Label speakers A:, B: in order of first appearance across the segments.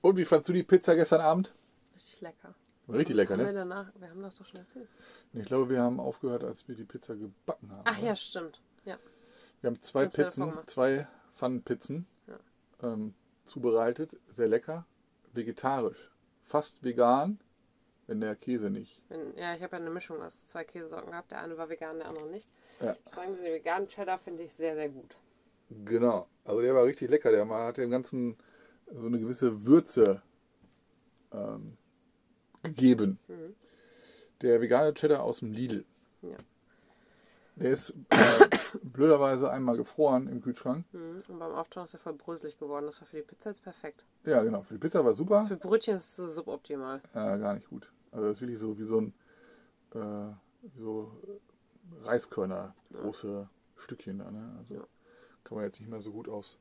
A: Und wie fandst du die Pizza gestern Abend?
B: Richtig lecker.
A: Richtig lecker,
B: haben Wir,
A: ne?
B: danach, wir haben das doch schon erzählt.
A: Ich glaube, wir haben aufgehört, als wir die Pizza gebacken haben.
B: Ach
A: oder?
B: ja, stimmt. Ja.
A: Wir haben zwei
B: ja
A: Pizzen, zwei Pfannenpizzen ähm, zubereitet. Sehr lecker. Vegetarisch. Fast vegan, wenn der Käse nicht.
B: Wenn, ja, ich habe ja eine Mischung aus zwei Käsesorten gehabt. Der eine war vegan, der andere nicht.
A: Ja.
B: Sagen, diesen veganen Cheddar finde ich sehr, sehr gut.
A: Genau. Also der war richtig lecker. Der hat dem Ganzen so eine gewisse Würze ähm, gegeben.
B: Mhm.
A: Der vegane Cheddar aus dem Lidl.
B: Ja.
A: Der ist äh, blöderweise einmal gefroren im Kühlschrank.
B: Mhm. Und beim Auftauen ist er voll bröselig geworden. Das war für die Pizza jetzt perfekt.
A: Ja, genau. Für die Pizza war super.
B: Für Brötchen ist es suboptimal.
A: Ja, gar nicht gut. Also das ist wirklich so wie so ein äh, so Reiskörner große Stückchen da, ne? Also
B: Ja.
A: Kann man jetzt nicht mehr so gut aus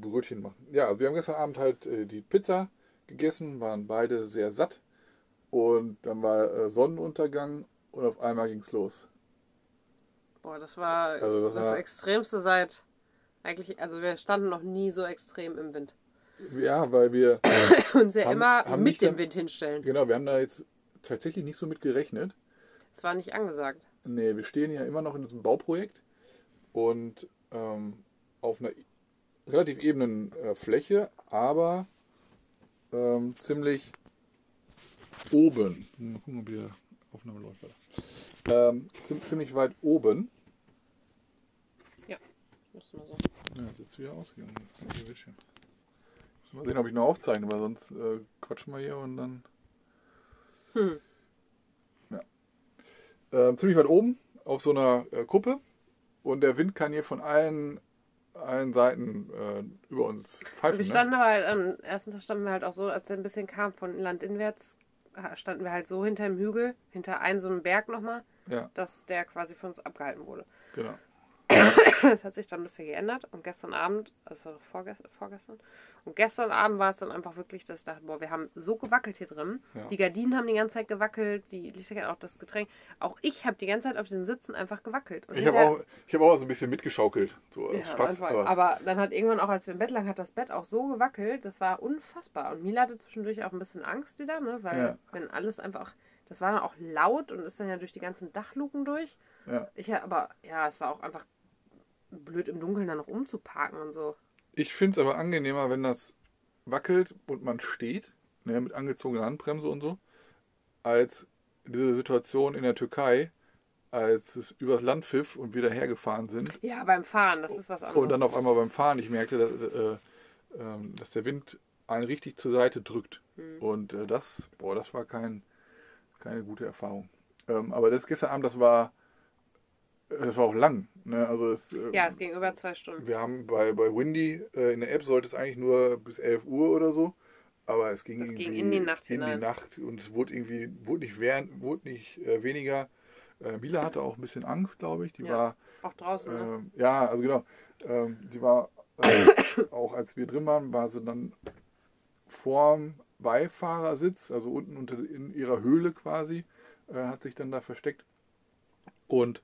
A: Brötchen machen. Ja, also wir haben gestern Abend halt äh, die Pizza gegessen, waren beide sehr satt und dann war äh, Sonnenuntergang und auf einmal ging's los.
B: Boah, das war
A: Also das
B: das,
A: war-
B: Extremste seit eigentlich, also wir standen noch nie so extrem im Wind.
A: Ja, weil wir
B: Und sehr
A: Haben-
B: immer
A: haben
B: mit dem
A: dann-
B: Wind hinstellen.
A: genau, wir haben da jetzt tatsächlich nicht so mit gerechnet.
B: Es war nicht angesagt.
A: Nee, wir stehen ja immer noch in diesem Bauprojekt und ähm, auf einer relativ ebenen äh, Fläche, aber ähm, ziemlich oben. Mal gucken, ob die Aufnahme läuft. weiter. Ähm, ziem- ziemlich weit oben.
B: Muss mal so.
A: Ja, jetzt ist wieder ausgegangen. Mal sehen, ob ich noch aufzeichne, weil sonst äh, quatschen wir hier und dann.
B: Hm.
A: äh, ziemlich weit oben auf so einer äh, Kuppe und der Wind kann hier von allen, allen Seiten äh, über uns pfeifen.
B: Wir
A: Ne?
B: standen aber halt, am ersten Tag standen wir halt auch so, als er ein bisschen kam von landinwärts, standen wir halt so hinter dem Hügel, hinter einem so einem Berg nochmal,
A: Ja,
B: dass der quasi von uns abgehalten wurde.
A: genau.
B: Das hat sich dann ein bisschen geändert und gestern Abend, also vorgestern, vorgestern, und gestern Abend war es dann einfach wirklich, dass ich dachte, boah, wir haben so gewackelt hier drin.
A: Ja.
B: Die Gardinen haben die ganze Zeit gewackelt, die Lichter, auch das Getränk. Auch ich habe die ganze Zeit auf diesen Sitzen einfach gewackelt. Und
A: Ich habe auch, ich hab auch so ein bisschen mitgeschaukelt. So
B: Ja,
A: Spaß. Aber,
B: aber, dann hat irgendwann auch, als wir im Bett lagen, hat das Bett auch so gewackelt. Das war unfassbar. Und Mila hatte zwischendurch auch ein bisschen Angst wieder, ne? Weil
A: Ja.
B: wenn alles einfach, das war dann auch laut und ist dann ja durch die ganzen Dachluken durch.
A: ja.
B: Ich aber ja, es war auch einfach blöd im Dunkeln dann noch umzuparken und so.
A: Ich finde es aber angenehmer, wenn das wackelt und man steht, ne, mit angezogener Handbremse und so, als diese Situation in der Türkei, als es übers Land pfiff und wir dahergefahren sind
B: Ja, beim Fahren, das ist was anderes.
A: Und dann auf einmal beim Fahren, ich merkte, dass, äh, ähm, dass der Wind einen richtig zur Seite drückt.
B: Hm.
A: Und äh, das, boah, das war kein, keine gute Erfahrung. Ähm, aber das gestern Abend, das war, äh, das war auch lang. Ne? Also es, äh,
B: ja, es ging über zwei Stunden.
A: wir haben bei, bei Windy äh, in der App sollte es eigentlich nur bis 11 Uhr oder so. Aber es ging
B: Das ging in die Nacht
A: in die. Nacht und es wurde irgendwie wurde nicht, während, wurde nicht äh, weniger. Äh, Mila hatte auch ein bisschen Angst, glaube ich. Die
B: Ja.
A: war
B: Auch draußen, ne?
A: ähm, ja, also genau. Ähm, die war, äh, auch als wir drin waren, war sie dann vorm Beifahrersitz, also unten unter, in ihrer Höhle quasi, äh, hat sich dann da versteckt. Und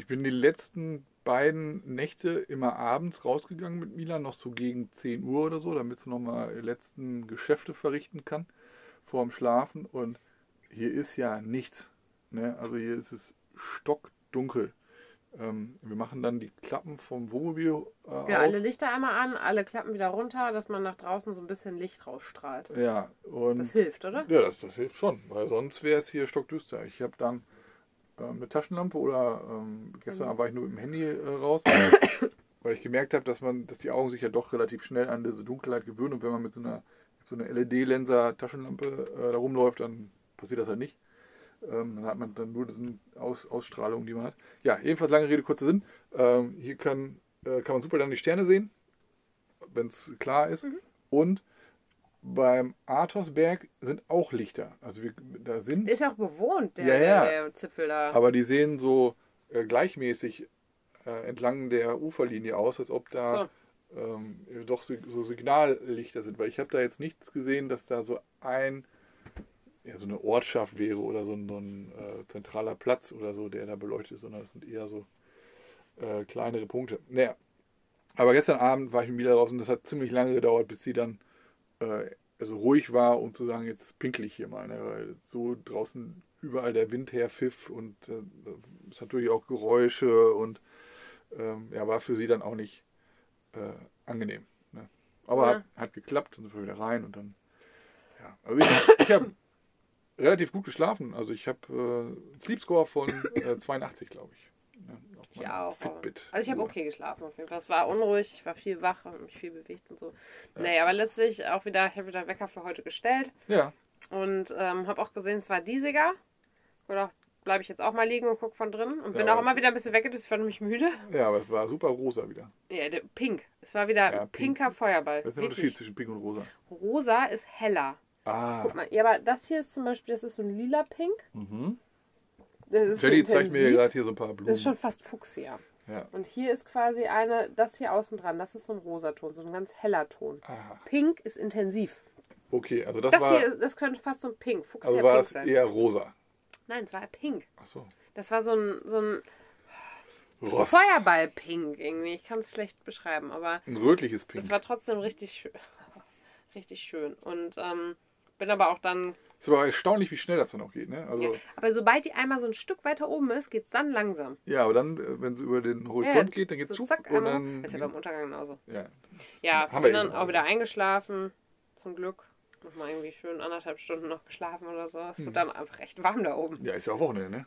A: ich bin die letzten beiden Nächte immer abends rausgegangen mit Milan, noch so gegen 10 Uhr oder so, damit sie nochmal die letzten Geschäfte verrichten kann vorm Schlafen. Und hier ist ja nichts. Ne? Also hier ist es stockdunkel. Ähm, wir machen dann die Klappen vom Wohnmobil äh,
B: Ja,
A: auf.
B: alle Lichter einmal an, alle Klappen wieder runter, dass man nach draußen so ein bisschen Licht rausstrahlt.
A: Ja, und
B: Das hilft, oder?
A: ja, das, das hilft schon, weil sonst wäre es hier stockdüster. Ich habe dann eine Taschenlampe oder ähm, gestern
B: Mhm.
A: War ich nur mit dem Handy äh, raus, weil ich gemerkt habe, dass man, dass die Augen sich ja doch relativ schnell an diese Dunkelheit gewöhnen und wenn man mit so einer, so einer LED-Lenser Taschenlampe äh, da rumläuft, dann passiert das halt nicht. Ähm, dann hat man dann nur diese Aus Ausstrahlung, die man hat. Ja, jedenfalls lange Rede, kurzer Sinn. Ähm, hier kann, äh, kann man super dann die Sterne sehen, wenn es klar ist.
B: Mhm.
A: Und beim Athosberg sind auch Lichter. Also wir, da sind,
B: Ist auch bewohnt, der,
A: Ja, ja.
B: der, Zipfel da.
A: aber die sehen so äh, gleichmäßig äh, entlang der Uferlinie aus, als ob da ähm, doch so, so Signallichter sind. Weil ich habe da jetzt nichts gesehen, dass da so ein, ja, so eine Ortschaft wäre oder so ein, so ein äh, zentraler Platz oder so, der da beleuchtet ist, sondern es sind eher so äh, kleinere Punkte. Naja, Aber gestern Abend war ich mit Mila draußen. Das hat ziemlich lange gedauert, bis sie dann äh, also ruhig war, um zu sagen, jetzt pinkel ich hier mal. Ne? Weil so draußen überall der Wind herpfiff und äh, es hat natürlich auch Geräusche und ähm, ja, war für sie dann auch nicht äh, angenehm. Ne? Aber
B: Ja.
A: hat, hat geklappt und sind wir wieder rein und dann, ja. Also ich, ich habe relativ gut geschlafen. Also ich habe äh, einen Sleep Score von äh, 82, glaube ich. Ja,
B: Ich auch.
A: Fitbit.
B: Also ich habe okay geschlafen auf jeden Fall. Es war unruhig, ich war viel wach, habe mich viel bewegt und so. Nee, aber letztlich auch wieder, ich habe wieder Wecker für heute gestellt
A: Ja,
B: und ähm, habe auch gesehen, es war diesiger. Oder bleibe ich jetzt auch mal liegen und gucke von drin und bin
A: Ja,
B: auch immer wieder ein bisschen weggedüst, ich war nämlich müde.
A: ja, aber es war super rosa wieder.
B: Ja, der, pink. Es war wieder
A: Ja, pink.
B: pinker Feuerball.
A: Das ist der Unterschied zwischen Pink und Rosa.
B: Rosa ist heller.
A: Ah.
B: Guck mal, ja, aber das hier ist zum Beispiel, das ist so ein lila Pink.
A: Mhm. Jenny zeigt mir gerade hier so ein paar Blumen.
B: Das ist schon fast Fuchsia.
A: ja.
B: Und hier ist quasi eine, das hier außen dran, das ist so ein Rosaton, so ein ganz heller Ton.
A: Aha.
B: Pink ist intensiv.
A: Okay, also das,
B: Das,
A: war,
B: hier, ist- das könnte fast so ein Pink, Fuchsia
A: also war
B: Pink
A: es
B: sein.
A: eher rosa.
B: Nein, es war pink.
A: Ach so.
B: Das war so ein, so ein
A: Ross.
B: Feuerball-Pink irgendwie. Ich kann es schlecht beschreiben, aber
A: Ein rötliches Pink.
B: es war trotzdem richtig schön. Richtig schön. Und ähm, bin aber auch dann.
A: Ist aber erstaunlich, wie schnell das dann auch geht. Ne? Also,
B: Ja, aber sobald die einmal so ein Stück weiter oben ist, geht es dann langsam.
A: ja, aber dann, äh, wenn es über den Horizont
B: Ja,
A: geht, dann geht es
B: So
A: zuck
B: zack,
A: und dann.
B: ist ja beim Untergang genauso.
A: ja.
B: Ja,
A: Haben wir
B: bin dann
A: eben
B: auch wieder eingeschlafen. Zum Glück. Nochmal irgendwie schön anderthalb Stunden noch geschlafen oder so. Es
A: Hm.
B: wird dann einfach echt warm da oben.
A: ja, ist ja auch Wochenende, ne?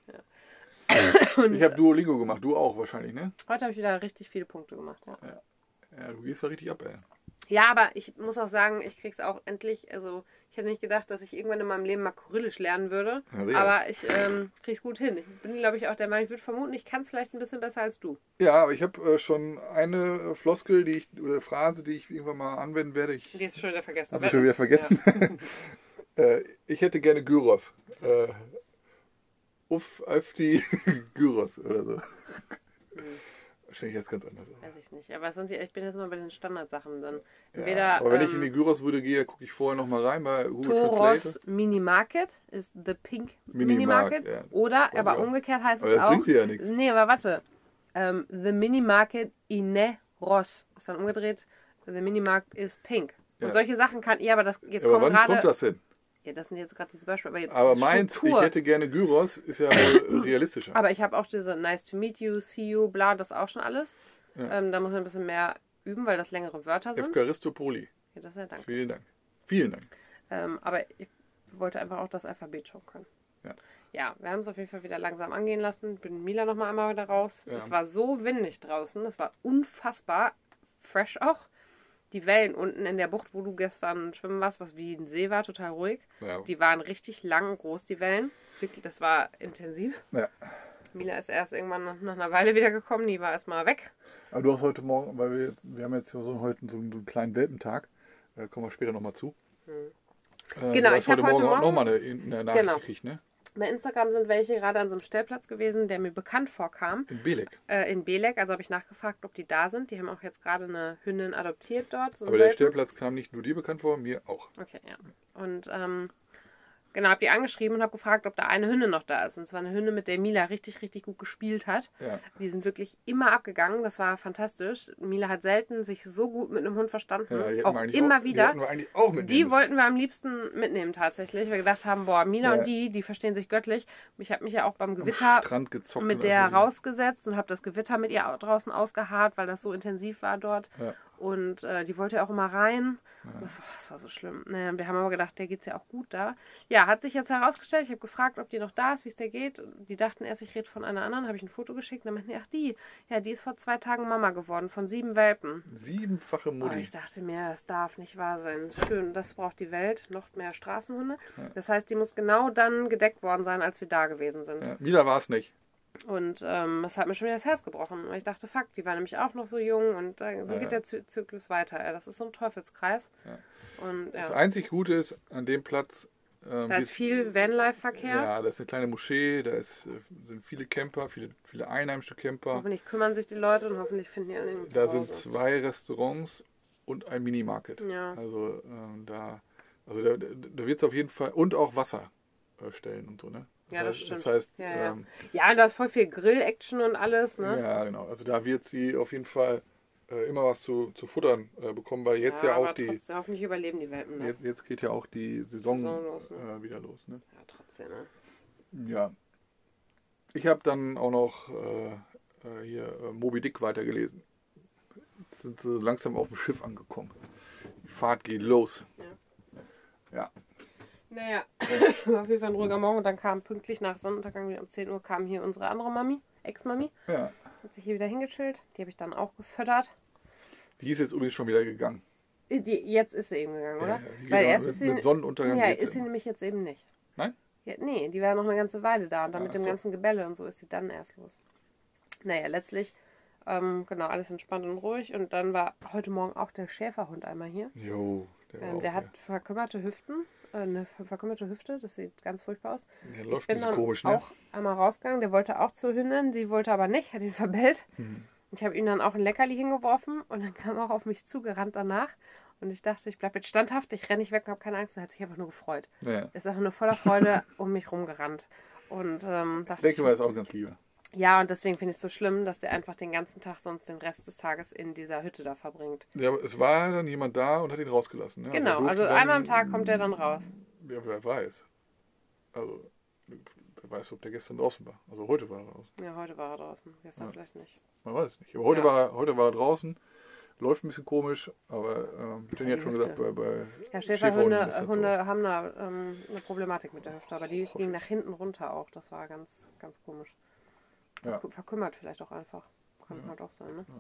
B: Und
A: Ich habe Duolingo gemacht, du auch wahrscheinlich, ne?
B: heute habe ich wieder richtig viele Punkte gemacht. Ja.
A: Ja, du gehst da richtig ab, ey.
B: Ja, aber ich muss auch sagen, ich krieg's auch endlich. Also, ich hätte nicht gedacht, dass ich irgendwann in meinem Leben mal Kyrillisch lernen würde.
A: Ja, sicher.
B: aber ich ähm, krieg's gut hin. Ich bin, glaube ich, auch der Meinung, ich würde vermuten, ich kann es vielleicht ein bisschen besser als du.
A: Ja, aber ich habe äh, schon eine äh, Floskel, die ich, oder Phrase, die ich irgendwann mal anwenden werde. Ich
B: Die ist schon wieder vergessen.
A: habe ich schon wieder vergessen. äh, ich hätte gerne Gyros. Äh, uff, auf die Gyros oder so. Wahrscheinlich jetzt ganz anders.
B: Ja, weiß ich nicht. Aber sind die, ich bin jetzt mal bei den Standardsachen. Dann
A: Ja,
B: entweder
A: aber wenn ich in
B: ähm,
A: die Gyros-Bude gehe, gucke ich vorher nochmal rein bei Google
B: Toros. Mini Market ist The Pink Mini
A: Minimarket,
B: Market.
A: ja.
B: Oder,
A: Weiß
B: aber
A: ich
B: umgekehrt heißt
A: Aber
B: es
A: das
B: auch.
A: bringt dir ja nichts.
B: Nee, aber warte. Ähm, the Mini Market Ine Ross. Ist dann umgedreht. The Mini Market is pink. Und
A: Ja.
B: solche Sachen kann, ja, aber das jetzt
A: Aber
B: kommen
A: wann
B: gerade.
A: kommt das denn?
B: Ja, das sind jetzt gerade diese Beispiele. Aber, jetzt
A: Aber meins, ich
B: Struktur.
A: hätte gerne Gyros, ist ja wohl realistischer.
B: Aber ich habe auch diese Nice to meet you, see you, bla, das auch schon alles.
A: Ja.
B: Ähm, da muss man ein bisschen mehr üben, weil das längere Wörter sind.
A: Evkaristopoli.
B: Ja, das ist ja danke.
A: Vielen Dank. Vielen Dank.
B: Ähm, aber ich wollte einfach auch das Alphabet schon können.
A: Ja.
B: Ja, wir haben es auf jeden Fall wieder langsam angehen lassen. Bin Mila noch mal einmal wieder raus.
A: Ja.
B: Es war so windig draußen. Es war unfassbar fresh auch. Die Wellen unten in der Bucht, wo du gestern schwimmen warst, was wie ein See war, total ruhig.
A: Ja.
B: Die waren richtig lang und groß, die Wellen. Wirklich, das war intensiv.
A: Ja.
B: Mila ist erst irgendwann nach einer Weile wieder gekommen. Die war erstmal weg.
A: Aber du hast heute Morgen, weil wir jetzt, wir haben jetzt so heute so einen kleinen Welpentag, äh, kommen wir später nochmal zu. Äh,
B: Hm. Genau,
A: du hast
B: ich hab
A: heute Morgen
B: Morgen-
A: nochmal eine, eine Nachricht
B: Genau.
A: gekriegt, ne?
B: Bei Instagram sind welche gerade an so einem Stellplatz gewesen, der mir bekannt vorkam.
A: In Belek.
B: Äh, in Belek, also habe ich nachgefragt, ob die da sind. Die haben auch jetzt gerade eine Hündin adoptiert dort. So
A: Aber der. Stellplatz kam nicht nur dir bekannt vor, mir auch.
B: Okay, ja. Und ähm, genau, habe die angeschrieben und habe gefragt, ob da eine Hündin noch da ist. Und zwar eine Hündin, mit der Mila richtig, richtig gut gespielt hat.
A: Ja.
B: Die sind wirklich immer abgegangen. Das war fantastisch. Mila hat selten sich so gut mit einem Hund verstanden.
A: Ja, die
B: auch immer
A: auch, Die
B: wieder.
A: eigentlich auch
B: Die wollten wir am liebsten mitnehmen tatsächlich. Wir gedacht haben, boah, Mila
A: Ja.
B: und die, die verstehen sich göttlich. Ich habe mich ja auch beim Gewitter mit der
A: alles.
B: rausgesetzt und habe das Gewitter mit ihr au- draußen ausgeharrt, weil das so intensiv war dort.
A: Ja.
B: Und äh, die wollte auch immer rein. Das, war, das war so schlimm. Naja, wir haben aber gedacht, der geht's ja auch gut da. Ja, hat sich jetzt herausgestellt. Ich habe gefragt, ob die noch da ist, wie es der geht. Die dachten erst, ich rede von einer anderen. Habe ich ein Foto geschickt. Dann meinten die, ach die. Ja, die ist vor zwei Tagen Mama geworden von sieben Welpen.
A: Siebenfache
B: Oh,
A: Mutti.
B: ich dachte mir, das darf nicht wahr sein. Schön, das braucht die Welt. Noch mehr Straßenhunde. Das heißt, die muss genau dann gedeckt worden sein, als wir da gewesen sind.
A: Ja, Mila war es nicht.
B: Und ähm, das hat mir schon wieder das Herz gebrochen. Weil ich dachte, fuck, die war nämlich auch noch so jung und äh, so
A: Ja,
B: geht
A: ja.
B: der Zy Zyklus weiter. Ey. Das ist so ein Teufelskreis. Und
A: Das
B: ja,
A: einzig Gute ist an dem Platz. Ähm,
B: da ist viel Vanlife-Verkehr.
A: Ja, da ist eine kleine Moschee, da ist, äh, sind viele Camper, viele, viele einheimische Camper.
B: Hoffentlich kümmern sich die Leute und hoffentlich finden die einen
A: Da sind zwei Restaurants und ein Minimarket.
B: Ja.
A: Also ähm, da, also da, da wird es auf jeden Fall und auch Wasser äh, stellen und so, ne?
B: Ja, das
A: heißt,
B: stimmt.
A: Das heißt,
B: Ja, ja.
A: Ähm,
B: Ja, da ist voll viel Grill-Action und alles, ne?
A: ja, genau. Also da wird sie auf jeden Fall äh, immer was zu, zu futtern äh, bekommen, weil jetzt ja, auch
B: aber
A: die.
B: Trotzdem, hoffentlich überleben die Welpen das.
A: Jetzt, jetzt geht ja auch die Saison,
B: Saison los, ne?
A: äh, wieder los. Ne?
B: Ja, trotzdem, ne?
A: Ja. Ich habe dann auch noch äh, äh, hier äh, Moby Dick weitergelesen. Jetzt sind sie langsam auf dem Schiff angekommen. Die Fahrt geht los. Ja.
B: Naja, war auf jeden Fall ein ruhiger Morgen und dann kam pünktlich nach Sonnenuntergang wieder um 10 Uhr kam hier unsere andere Mami, Ex-Mami,
A: Ja.
B: hat sich hier wieder hingechillt. Die habe ich dann auch gefüttert.
A: Die ist jetzt übrigens schon wieder gegangen.
B: Die, jetzt ist sie eben gegangen, oder?
A: Ja, geht
B: Weil erst
A: mit,
B: ist sie,
A: mit Sonnenuntergang
B: ja, ist sie
A: immer.
B: nämlich jetzt eben nicht.
A: Nein?
B: Ja, nee, die war noch eine ganze Weile da und dann
A: Ah,
B: mit dem
A: so.
B: ganzen Gebälle und so ist sie dann erst los. Naja, letztlich, ähm, genau, alles entspannt und ruhig und dann war heute Morgen auch der Schäferhund einmal hier.
A: Jo, der, war
B: Ähm, der hat verkümmerte Hüften, äh, eine ver- verkümmerte Hüfte, das sieht ganz furchtbar aus.
A: Der
B: Ich
A: läuft
B: bin
A: ein bisschen
B: dann
A: komisch, ne?
B: auch einmal rausgegangen, der wollte auch zur Hündin, sie wollte aber nicht, hat ihn verbellt.
A: Mhm.
B: Ich habe ihm dann auch ein Leckerli hingeworfen und dann kam er auch auf mich zugerannt danach. Und ich dachte, ich bleibe jetzt standhaft, ich renne nicht weg, habe keine Angst. Er hat sich einfach nur gefreut.
A: Ja.
B: Er ist einfach nur voller Freude um mich rumgerannt. Und ähm, dachte
A: Denke
B: ich,
A: mal, ist auch ganz lieb.
B: Ja, und deswegen finde ich es so schlimm, dass der einfach den ganzen Tag sonst den Rest des Tages in dieser Hütte da verbringt.
A: Ja, aber es war dann jemand da und hat ihn rausgelassen. Ne? er
B: Genau, also
A: dann-
B: einmal am Tag kommt er dann raus.
A: Ja, wer weiß. Also, wer weiß, ob der gestern draußen war. Also heute war er draußen.
B: Ja, heute war er draußen, gestern
A: Ja.
B: vielleicht nicht.
A: Man weiß es nicht. Aber heute,
B: Ja.
A: war, er, heute war er draußen. Läuft ein bisschen komisch, aber ähm, Jenny hat schon
B: Hüfte.
A: gesagt, bei, bei
B: Ja, Schäferhunde äh,
A: so.
B: Hunde haben da ähm, eine Problematik mit der Hüfte, aber die
A: Hoffe
B: ging nach hinten runter auch. Das war ganz, ganz komisch.
A: Ja.
B: Verkü- Verkümmert vielleicht auch einfach. Kann
A: Ja.
B: halt auch sein, ne?
A: Ja.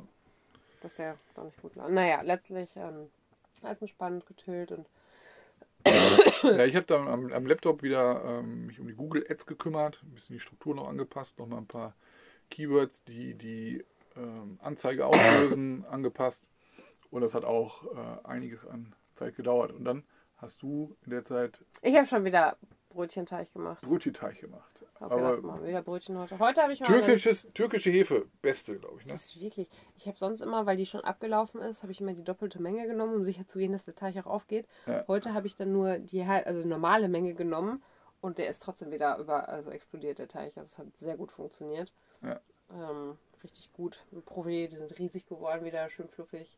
B: Dass der da nicht gut. Naja, letztlich ähm, alles entspannt, getillt und
A: Ja, ich habe dann am, am Laptop wieder ähm, mich um die Google Ads gekümmert, ein bisschen die Struktur noch angepasst, noch mal ein paar Keywords, die die ähm, Anzeige auslösen, angepasst. Und das hat auch äh, einiges an Zeit gedauert. Und dann hast du in der Zeit
B: ich habe schon wieder Brötchenteig gemacht.
A: Brötchenteig gemacht. Aber
B: gedacht, mal wieder Brötchen heute. Heute habe ich mal
A: türkisches, türkische Hefe, beste, glaube ich. Ne?
B: Das ist wirklich. Ich habe sonst immer, weil die schon abgelaufen ist, habe ich immer die doppelte Menge genommen, um sicher zu gehen, dass der Teig auch aufgeht.
A: Ja.
B: Heute habe ich dann nur die also normale Menge genommen und der ist trotzdem wieder über, also explodiert der Teig. Also es hat sehr gut funktioniert.
A: Ja.
B: Ähm, richtig gut. Probier, die sind riesig geworden, wieder schön fluffig.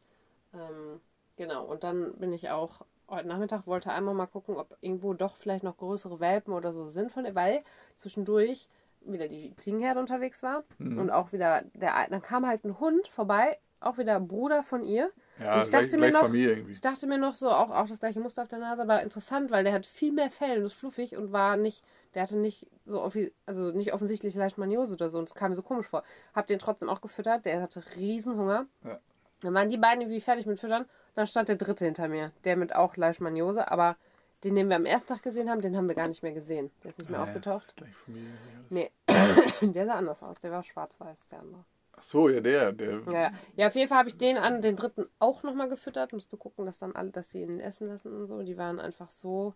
B: Ähm, genau. Und dann bin ich auch heute Nachmittag wollte einmal mal gucken, ob irgendwo doch vielleicht noch größere Welpen oder so sind von weil zwischendurch wieder die Ziegenherde unterwegs war
A: Mhm.
B: und auch wieder der dann kam halt ein Hund vorbei, auch wieder Bruder von ihr.
A: Ja,
B: ich dachte
A: gleich,
B: mir noch-. Ich dachte mir noch so, auch, auch das gleiche Muster auf der Nase, aber interessant, weil der hat viel mehr Fell und ist fluffig und war nicht, der hatte nicht so also nicht offensichtlich Leishmaniose oder so und es kam mir so komisch vor. Hab den trotzdem auch gefüttert, der hatte riesen Hunger.
A: Ja.
B: Dann waren die beiden irgendwie fertig mit Füttern, dann stand der dritte hinter mir, der mit auch Leishmaniose, aber den, den wir am ersten Tag gesehen haben, den haben wir gar nicht mehr gesehen. Der ist nicht mehr
A: Ja,
B: aufgetaucht.
A: Familie.
B: Nee, der sah anders aus, der war schwarz-weiß, der andere.
A: Ach so, ja, der, der.
B: Ja, ja. ja, auf jeden Fall habe ich den an den dritten auch nochmal gefüttert. Musst du gucken, dass dann alle, dass sie ihn essen lassen und so. Die waren einfach so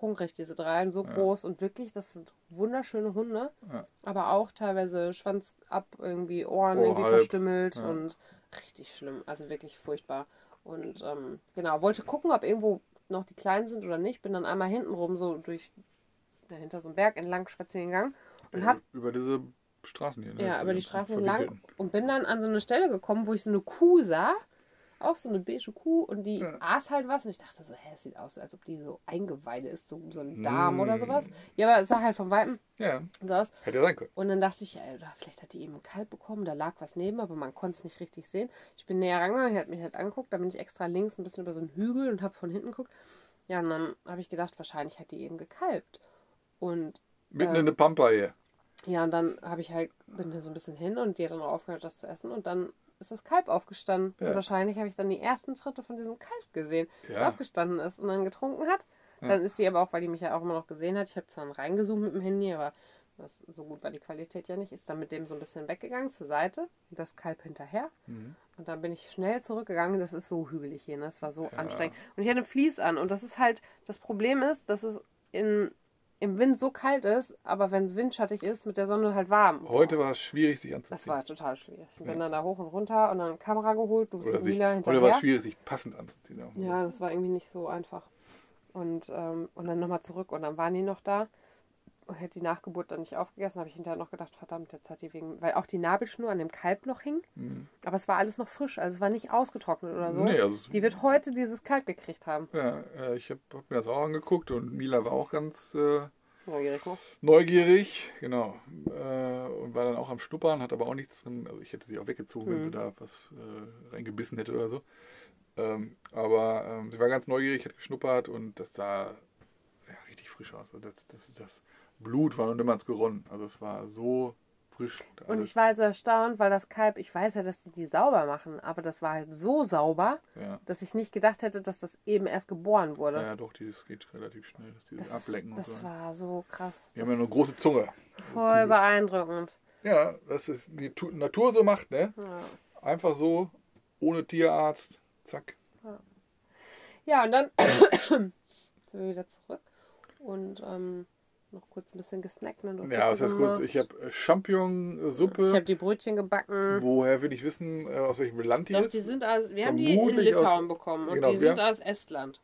B: hungrig, diese drei, so
A: Ja.
B: groß und wirklich, das sind wunderschöne Hunde.
A: Ja.
B: Aber auch teilweise Schwanz ab, irgendwie Ohren
A: Ohr
B: irgendwie
A: halb.
B: verstümmelt
A: Ja.
B: und richtig schlimm. Also wirklich furchtbar. Und ähm, genau, wollte gucken, ob irgendwo noch die Kleinen sind oder nicht. Bin dann einmal hinten rum so durch, dahinter so einen Berg entlang spazieren gegangen und hab
A: über diese Straßen hier. Ne?
B: ja, über die Straßen entlang und bin dann an so eine Stelle gekommen, wo ich so eine Kuh sah. Auch so eine beige Kuh und die
A: Ja.
B: aß halt was und ich dachte so, hä, es sieht aus, als ob die so Eingeweide ist, so, so ein Darm
A: Mm.
B: oder sowas. Ja, aber es sah halt vom Weitem
A: Ja,
B: so aus.
A: hätte sein können.
B: Und dann dachte ich, ja, oder vielleicht hat die eben ein Kalb bekommen, da lag was neben, aber man konnte es nicht richtig sehen. Ich bin näher rangegangen, er hat mich halt angeguckt, da bin ich extra links ein bisschen über so einen Hügel und habe von hinten geguckt. Ja, und dann habe ich gedacht, wahrscheinlich hat die eben gekalbt. Und
A: Mitten
B: Ja.
A: in der Pampa hier.
B: ja, und dann habe ich halt, bin so ein bisschen hin und die hat dann aufgehört, das zu essen. Und dann ist das Kalb aufgestanden.
A: Ja.
B: Und wahrscheinlich habe ich dann die ersten Schritte von diesem Kalb gesehen, das
A: Ja.
B: aufgestanden ist und dann getrunken hat.
A: Ja.
B: Dann ist sie aber auch, weil die mich ja auch immer noch gesehen hat, ich habe zwar reingezoomt mit dem Handy, aber das, so gut war die Qualität ja nicht, ist dann mit dem so ein bisschen weggegangen zur Seite, das Kalb hinterher.
A: Mhm.
B: Und dann bin ich schnell zurückgegangen. Das ist so hügelig hier, ne? Das war so
A: Ja.
B: anstrengend. Und ich hatte Vlies an. Und das ist halt, das Problem ist, dass es in, im Wind so kalt ist, aber wenn es windschattig ist, mit der Sonne halt warm.
A: Heute war es schwierig, sich
B: Das
A: anzuziehen.
B: war total schwierig. Ich bin
A: Ja.
B: dann da hoch und runter und dann Kamera geholt, du bist mit Mila
A: heute war
B: hinterher.
A: es schwierig, sich passend anzuziehen.
B: Ja, das war irgendwie nicht so einfach. Und, ähm, und dann nochmal zurück und dann waren die noch da. Hätte die Nachgeburt dann nicht aufgegessen, habe ich hinterher noch gedacht, verdammt, jetzt hat die wegen, weil auch die Nabelschnur an dem Kalb noch hing,
A: Mhm.
B: aber es war alles noch frisch, also es war nicht ausgetrocknet oder so.
A: Nee, also
B: Die wird heute dieses Kalb gekriegt haben.
A: Ja, äh, ich habe hab mir das auch angeguckt und Mila war auch ganz äh,
B: Neugierig noch.
A: neugierig, genau. Äh, und war dann auch am Schnuppern, hat aber auch nichts drin. Also ich hätte sie auch weggezogen, wenn
B: Mhm.
A: sie da was äh, reingebissen hätte oder so. Ähm, aber ähm, sie war ganz neugierig, hat geschnuppert und das sah ja, richtig frisch aus. Also das, das, das Blut war noch niemals geronnen. Also es war so frisch.
B: Und
A: alles.
B: ich war halt so erstaunt, weil das Kalb, ich weiß ja, dass die die sauber machen, aber das war halt so sauber,
A: ja.
B: dass ich nicht gedacht hätte, dass das eben erst geboren wurde.
A: ja, doch, dieses geht relativ schnell, dass dieses
B: das
A: Ablecken
B: das
A: und so.
B: war so krass.
A: Die haben ja eine große Zunge.
B: Voll beeindruckend.
A: Ja, das ist die Tu- Natur so macht, ne?
B: Ja.
A: Einfach so, ohne Tierarzt, zack.
B: Ja, und dann sind wir wieder zurück und ähm, noch kurz ein bisschen gesnackt. Ne?
A: Ja, was heißt kurz? Ich habe Champignon-Suppe.
B: Ich habe die Brötchen gebacken.
A: Woher will ich wissen, äh, aus welchem Land die
B: Doch,
A: ist?
B: die sind aus, wir haben die in Litauen
A: aus-
B: bekommen und
A: genau,
B: die sind
A: haben-
B: aus Estland.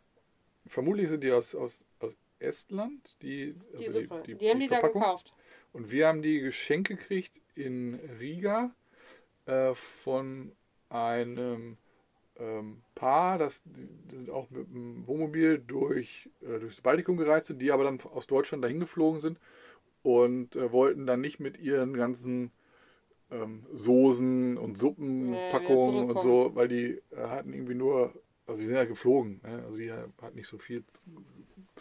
A: Vermutlich sind die aus, aus, aus Estland. Die,
B: Die
A: also
B: Suppe. Die, haben die da
A: Verpackung.
B: gekauft.
A: Und wir haben die geschenkt gekriegt in Riga äh, von einem ähm, Paar, das sind auch mit dem Wohnmobil durch, äh, durchs Baltikum gereist sind, die aber dann aus Deutschland dahin geflogen sind und äh, wollten dann nicht mit ihren ganzen ähm, Soßen und
B: Nee,
A: Suppenpackungen
B: wieder
A: und so, weil die äh, hatten irgendwie nur, also die sind ja geflogen, ne? also die hatten nicht so viel,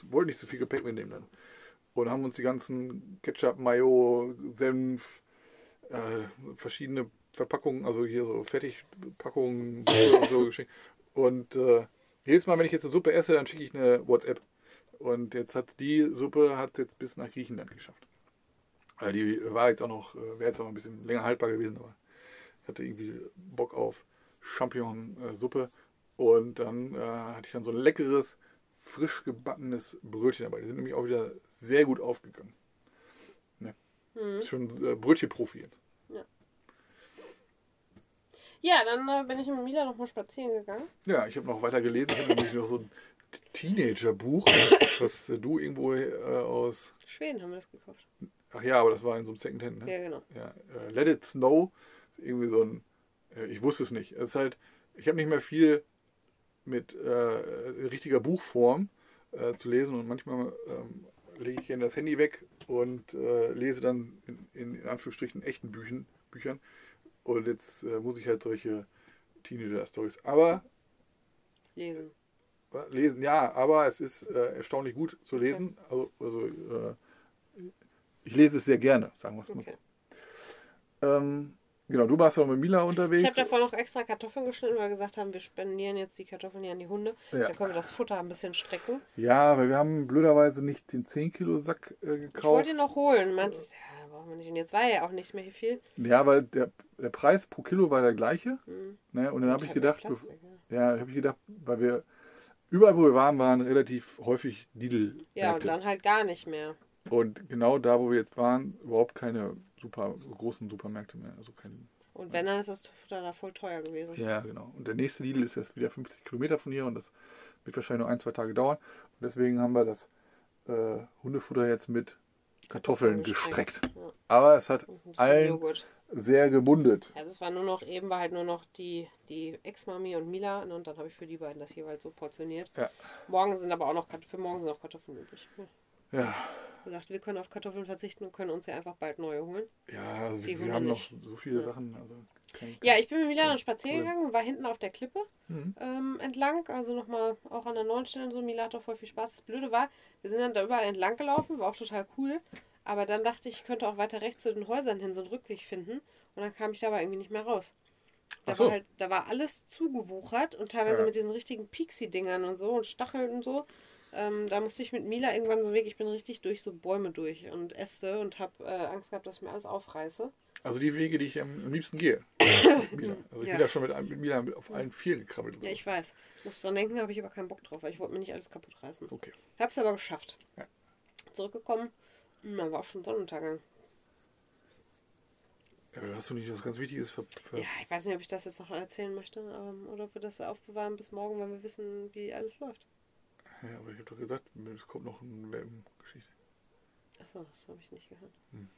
A: wollten nicht so viel Gepäck mitnehmen dann und haben uns die ganzen Ketchup, Mayo, Senf, äh, verschiedene Verpackungen, also hier so Fertigpackungen und so geschickt. Und äh, jedes Mal, wenn ich jetzt eine Suppe esse, dann schicke ich eine WhatsApp. Und jetzt hat die Suppe hat jetzt bis nach Griechenland geschafft. Äh, die war jetzt auch noch, äh, wäre jetzt auch noch ein bisschen länger haltbar gewesen, aber ich hatte irgendwie Bock auf Champignon-Suppe. Und dann äh, hatte ich dann so ein leckeres, frisch gebackenes Brötchen dabei. Die sind nämlich auch wieder sehr gut aufgegangen.
B: Mhm.
A: Ist schon äh, Brötchenprofi jetzt.
B: Ja, dann äh, bin ich mit Mila noch mal spazieren gegangen.
A: Ja, ich habe noch weiter gelesen. Ich habe nämlich noch so ein Teenager-Buch, was äh, du irgendwo äh, aus.
B: Schweden haben wir das gekauft.
A: Ach ja, aber das war in so einem Secondhand. Ne?
B: Ja, genau.
A: Ja, äh, Let It Snow. Irgendwie so ein. Äh, ich wusste es nicht. Es ist halt. Ich habe nicht mehr viel mit äh, richtiger Buchform zu lesen und manchmal ähm, lege ich gerne das Handy weg und lese dann in, in, in Anführungsstrichen echten Büchern. Büchern. Und jetzt äh, muss ich halt solche Teenager-Stories. Aber
B: Lesen.
A: Lesen, ja, aber es ist äh, erstaunlich gut zu lesen. Also, also äh, ich lese es sehr gerne, sagen wir es mal
B: Okay.
A: so. Ähm, genau, du warst auch mit Mila unterwegs.
B: Ich habe davor noch extra Kartoffeln geschnitten, weil wir gesagt haben, wir spendieren jetzt die Kartoffeln hier an die Hunde.
A: Ja.
B: Dann können wir das Futter ein bisschen strecken.
A: ja, weil wir haben blöderweise nicht den 10 Kilo Sack äh,
B: Ich wollte
A: gekauft.
B: ihn noch holen. Meinst du, ja, brauchen wir nicht. Und jetzt war ja auch nicht mehr viel.
A: Ja, weil der, der Preis pro Kilo war der gleiche.
B: Hm.
A: Ne? Und dann habe ich gedacht,
B: Platz ja.
A: habe ich gedacht, weil wir überall, wo wir waren, waren relativ häufig Lidl.
B: ja, und dann halt gar nicht mehr.
A: Und genau da, wo wir jetzt waren, überhaupt keine super großen Supermärkte mehr. Also keine
B: Und wenn, dann ist das Futter da voll teuer gewesen.
A: Ja, genau. Und der nächste Lidl ist jetzt wieder 50 Kilometer von hier und das wird wahrscheinlich noch ein, zwei Tage dauern. Und deswegen haben wir das äh, Hundefutter jetzt mit Kartoffeln gestreckt.
B: Ja.
A: Aber es hat allen
B: Joghurt.
A: sehr gebundet.
B: Also es war nur noch, eben war halt nur noch die, die Ex-Mami und Mila ne, und dann habe ich für die beiden das jeweils so portioniert.
A: Ja.
B: Morgen sind aber auch noch, für morgen sind noch Kartoffeln übrig. Ja.
A: Ja,
B: Wie gesagt, wir können auf Kartoffeln verzichten und können uns ja einfach bald neue holen.
A: ja also wir, wir haben noch so viele. Sachen. Also
B: Ja, ich bin mit Mila
A: kein
B: dann spazieren
A: Problem.
B: gegangen und war hinten auf der Klippe
A: Mhm.
B: ähm, entlang, also nochmal auch an der neuen Stelle und so. Mila hat auch voll viel Spaß. Das Blöde war, wir sind dann da überall entlang gelaufen, war auch total cool. Aber dann dachte ich, ich könnte auch weiter rechts zu den Häusern hin so einen Rückweg finden. Und dann kam ich da aber irgendwie nicht mehr raus. Da,
A: so.
B: war, halt, da war alles zugewuchert und teilweise
A: Ja.
B: mit diesen richtigen Pixie-Dingern und so und Stacheln und so. Ähm, da musste ich mit Mila irgendwann so weg. Ich bin richtig durch so Bäume durch und Äste und habe äh, Angst gehabt, dass ich mir alles aufreiße.
A: Also die Wege, die ich am, liebsten gehe. Mila. Also ich
B: Ja.
A: bin da schon mit, mit Mila auf allen Vieren gekrabbelt.
B: Ja, ich weiß. Muss dran denken, habe ich aber keinen Bock drauf, weil ich wollte mir nicht alles kaputt reißen.
A: Okay.
B: Hab's aber geschafft.
A: Ja.
B: Zurückgekommen, dann war auch schon Sonnenuntergang.
A: Ja, hast du nicht was ganz Wichtiges ver, ver
B: Ja, ich weiß nicht, ob ich das jetzt noch erzählen möchte ähm, oder ob wir das aufbewahren bis morgen, wenn wir wissen, wie alles läuft.
A: Ja, aber ich habe doch gesagt, es kommt noch eine Geschichte.
B: Achso, das habe ich nicht gehört.
A: Hm.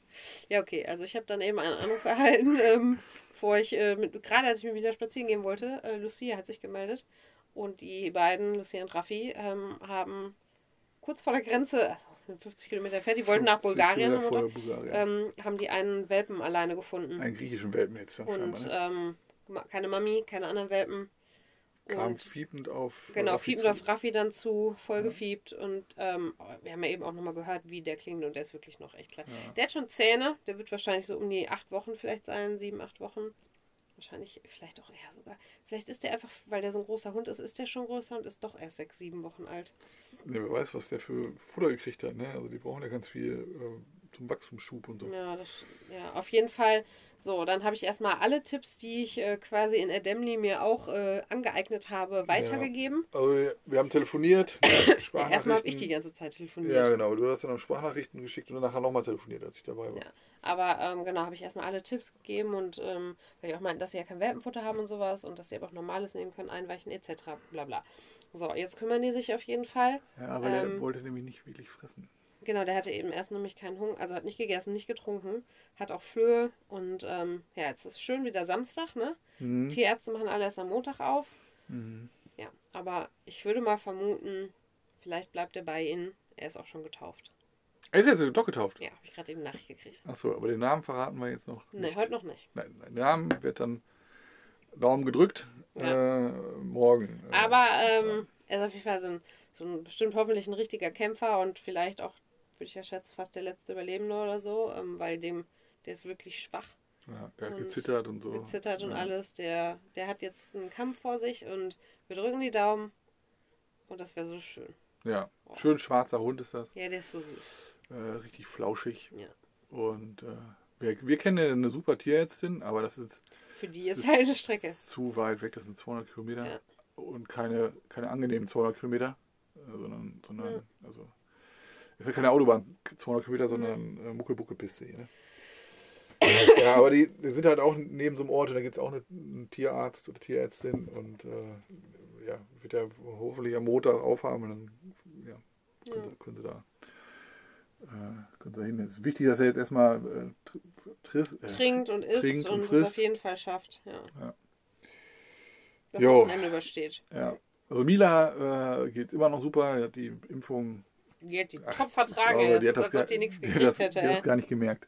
B: Ja, okay. Also ich habe dann eben einen Anruf erhalten, ähm, bevor ich, äh, mit, gerade als ich mir wieder spazieren gehen wollte, äh, Lucia hat sich gemeldet. Und die beiden, Lucia und Raffi, ähm, haben kurz vor der Grenze, also 50 Kilometer fährt, die wollten nach
A: 50
B: Bulgarien, Mutter,
A: Bulgarien.
B: ähm, haben die einen Welpen alleine gefunden.
A: Einen griechischen Welpen jetzt.
B: und
A: ne?
B: ähm, keine Mami, keine anderen Welpen.
A: Kam
B: Und
A: fiepend auf.
B: Genau,
A: Raffi
B: fiebend
A: zu.
B: auf Raffi dann zu, voll
A: Ja.
B: gefiebt. Und ähm, wir haben ja eben auch nochmal gehört, wie der klingt und der ist wirklich noch echt klein.
A: Ja.
B: Der hat schon Zähne, der wird wahrscheinlich so um die acht Wochen vielleicht sein, sieben, acht Wochen. Wahrscheinlich, vielleicht auch eher sogar. Vielleicht ist der einfach, weil der so ein großer Hund ist, ist der schon größer und ist doch erst sechs, sieben Wochen alt.
A: Ja, wer weiß, was der für Futter gekriegt hat. Ne? Also die brauchen ja ganz viel äh, zum Wachstumsschub und so.
B: Ja, das, ja, auf jeden Fall. So, dann habe ich erstmal alle Tipps, die ich äh, quasi in Ademli mir auch äh, angeeignet habe, weitergegeben.
A: Also wir, haben telefoniert.
B: Ja, erstmal habe ich die ganze Zeit telefoniert.
A: Ja, genau. Du hast dann noch Sprachnachrichten geschickt und dann nachher nochmal telefoniert, als ich dabei war.
B: Ja. Aber ähm, genau, habe ich erstmal alle Tipps gegeben und ähm, weil die auch meinten, dass sie ja kein Welpenfutter haben und sowas und dass sie aber auch normales nehmen können, einweichen etc. Bla bla. So, jetzt kümmern die sich auf jeden Fall.
A: Ja, aber der
B: Ähm,
A: wollte nämlich nicht wirklich fressen.
B: Genau, der hatte eben erst nämlich keinen Hunger, also hat nicht gegessen, nicht getrunken, hat auch Flöhe und ähm, ja, jetzt ist schön wieder Samstag, ne?
A: Mhm.
B: Tierärzte machen alle erst am Montag auf.
A: Mhm.
B: Ja, aber ich würde mal vermuten, vielleicht bleibt er bei ihnen. Er ist auch schon getauft.
A: Er ist jetzt doch getauft.
B: Ja, habe ich gerade eben Nachricht gekriegt.
A: Achso, aber den Namen verraten wir jetzt noch.
B: Nee,
A: nicht.
B: heute noch nicht.
A: Nein, nein, der Name wird dann Daumen gedrückt.
B: Ja.
A: Äh, morgen. Äh,
B: Aber ähm, er ist auf jeden Fall so ein, so ein bestimmt hoffentlich ein richtiger Kämpfer und vielleicht auch, würde ich ja schätzen, fast der letzte Überlebende oder so, ähm, weil dem, der ist wirklich schwach,
A: ja, der hat
B: und
A: gezittert und so.
B: gezittert und
A: ja.
B: alles. Der, der hat jetzt einen Kampf vor sich und wir drücken die Daumen und das wäre so schön.
A: Ja, schön schwarzer Hund ist das.
B: Ja, der ist so süß.
A: Äh, richtig flauschig.
B: Ja.
A: Und äh, wir, wir kennen eine super Tierärztin, aber das ist
B: Für die ist halt eine Strecke.
A: zu weit weg. Das sind 200 Kilometer.
B: Ja.
A: Und keine, keine angenehmen 200 Kilometer. Sondern, sondern
B: Ja.
A: also, ist ja keine Autobahn 200 Kilometer, sondern äh, Muckelbuckelpiste hier. Ne? ja, aber die, die sind halt auch neben so einem Ort und da gibt es auch eine, einen Tierarzt oder Tierärztin und äh, ja, wird ja hoffentlich am Montag aufhaben und dann ja, können,
B: Ja.
A: Sie, können sie da äh, können sie hin. Es ist wichtig, dass er jetzt erstmal äh, tr- triss, äh,
B: Trinkt und isst
A: trinkt und
B: und, es auf jeden Fall schafft. Ja.
A: Ja.
B: Das
A: Jo.
B: Wochenende übersteht.
A: Ja. Also Mila äh, geht immer noch super, er hat die Impfung
B: Die hat die
A: Ach,
B: top vertragen.
A: aber
B: ey.
A: die hat das,
B: als ob
A: gar,
B: die nichts
A: die
B: gekriegt
A: das,
B: hätte.
A: die hat das gar nicht gemerkt.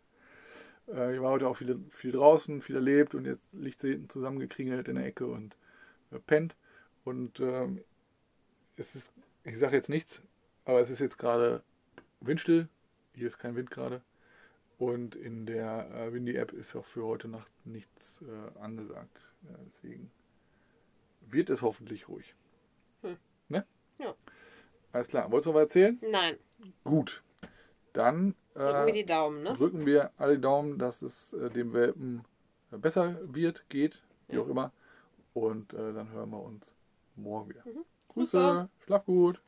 A: Äh, ich war heute auch viel, viel draußen, viel erlebt und jetzt liegt sie hinten zusammengekringelt in der Ecke und äh, pennt. Und ähm, es ist, ich sage jetzt nichts, aber es ist jetzt gerade windstill. Hier ist kein Wind gerade. Und in der äh, Windy-App ist auch für heute Nacht nichts äh, angesagt. Ja, deswegen wird es hoffentlich ruhig.
B: Hm.
A: Alles klar. Wolltest du noch was erzählen?
B: Nein.
A: Gut. Dann äh,
B: drücken wir die Daumen, ne?
A: Drücken wir alle die Daumen, dass es äh, dem Welpen äh, besser wird, geht, wie
B: ja.
A: auch immer. Und äh, dann hören wir uns morgen wieder.
B: Mhm.
A: Grüße,
B: Grüße,
A: schlaf gut.